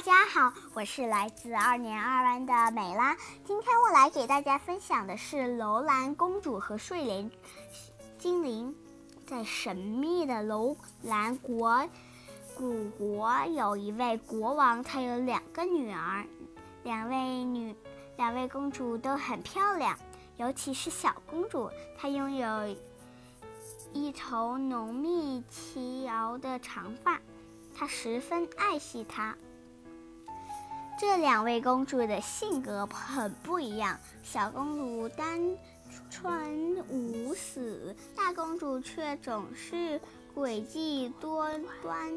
大家好，我是来自二年二班的美拉。今天我来给大家分享的是楼兰公主和睡莲精灵。在神秘的楼兰国古国，有一位国王，他有两个女儿，两位女两位公主都很漂亮，尤其是小公主，她拥有一头浓密齐腰的长发，她十分爱惜它。这两位公主的性格很不一样。小公主单纯无死，大公主却总是诡计多端。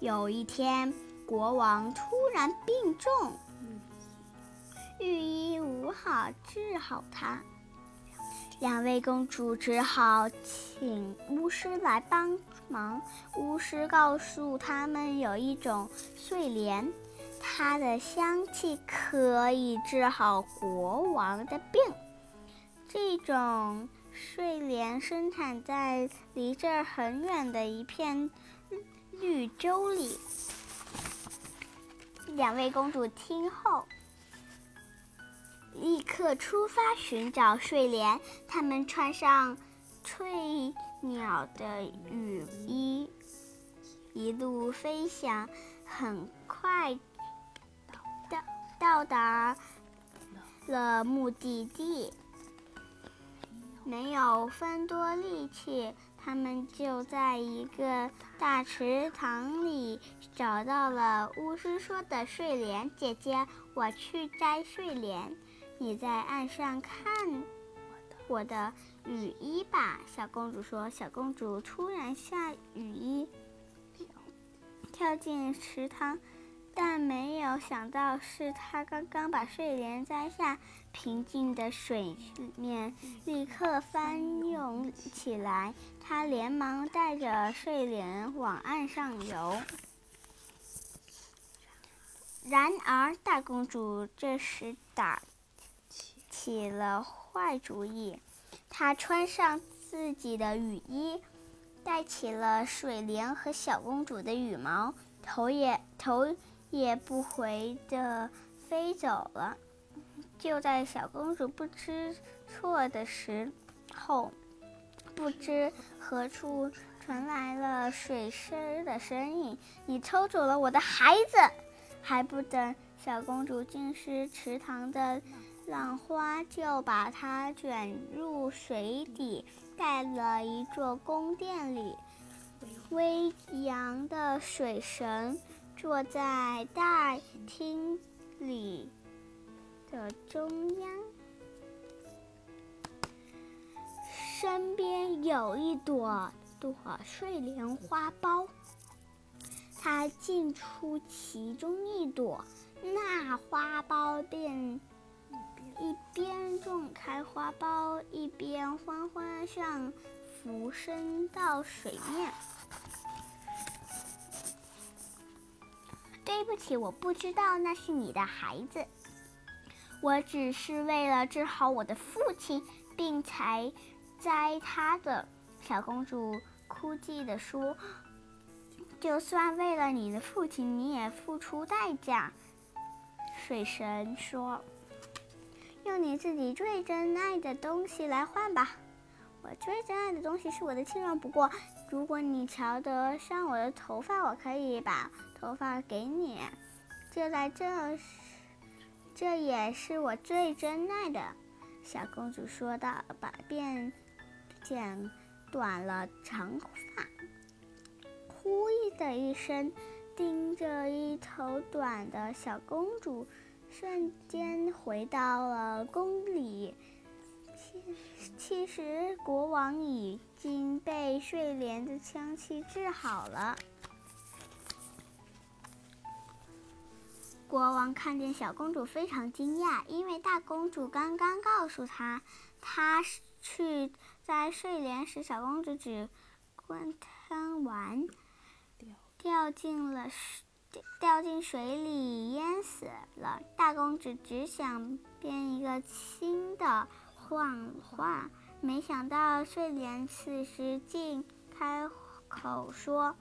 有一天，国王突然病重，御医无法治好他，两位公主只好请巫师来帮忙。巫师告诉他们，有一种睡莲。它的香气可以治好国王的病。这种睡莲生产在离这儿很远的一片绿洲里。两位公主听后，立刻出发寻找睡莲。她们穿上翠鸟的羽衣，一路飞翔，很快。到达了目的地，没有分多力气，他们就在一个大池塘里找到了巫师说的睡莲。姐姐，我去摘睡莲，你在岸上看我的雨衣吧。小公主说。小公主突然下雨衣，跳进池塘。但没有想到，是他刚刚把睡莲摘下，平静的水面立刻翻涌起来。他连忙带着睡莲往岸上游。然而，大公主这时打起了坏主意。她穿上自己的雨衣，戴起了水莲和小公主的羽毛，头也头。也不回的飞走了。就在小公主不知错的时候，不知何处传来了水狮的声音：“你偷走了我的孩子！”还不等小公主浸湿池塘的浪花，就把她卷入水底，带了一座宫殿里。微扬的水神。坐在大厅里的中央，身边有一朵朵睡莲花苞。他进出其中一朵，那花苞便一边种开花苞，一边缓缓上浮升到水面。对不起，我不知道那是你的孩子。我只是为了治好我的父亲，并才摘他的。小公主哭泣地说：“就算为了你的父亲，你也付出代价。”水神说：“用你自己最珍爱的东西来换吧。我最珍爱的东西是我的亲人。不过，如果你瞧得上我的头发，我可以把。”头发给你，就在这时，这也是我最珍爱的。”小公主说道，把便剪短了长发，呼的一声，盯着一头短的小公主，瞬间回到了宫里。其实，国王已经被睡莲的香气治好了。国王看见小公主非常惊讶，因为大公主刚刚告诉他，她去摘睡莲时，小公主只观贪玩，掉进了掉进水里淹死了。大公主只想编一个新的谎话，没想到睡莲此时竟开口说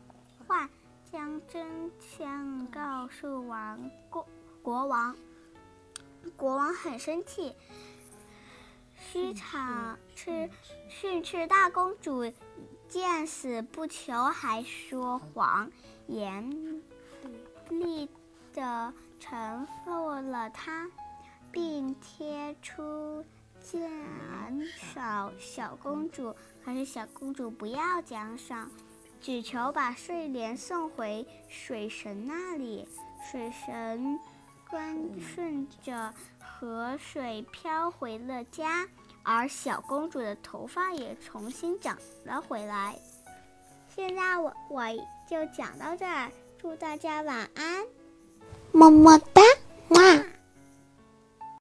话。将真相告诉王国国王。国王很生气，虚场斥训斥大公主见死不求，还说谎，严厉的惩罚了她，并贴出奖赏小公主。可是小公主不要奖赏，只求把睡莲送回水神那里。水神观顺着河水飘回了家，而小公主的头发也重新长了回来。现在我我就讲到这儿，祝大家晚安，么么哒，哇。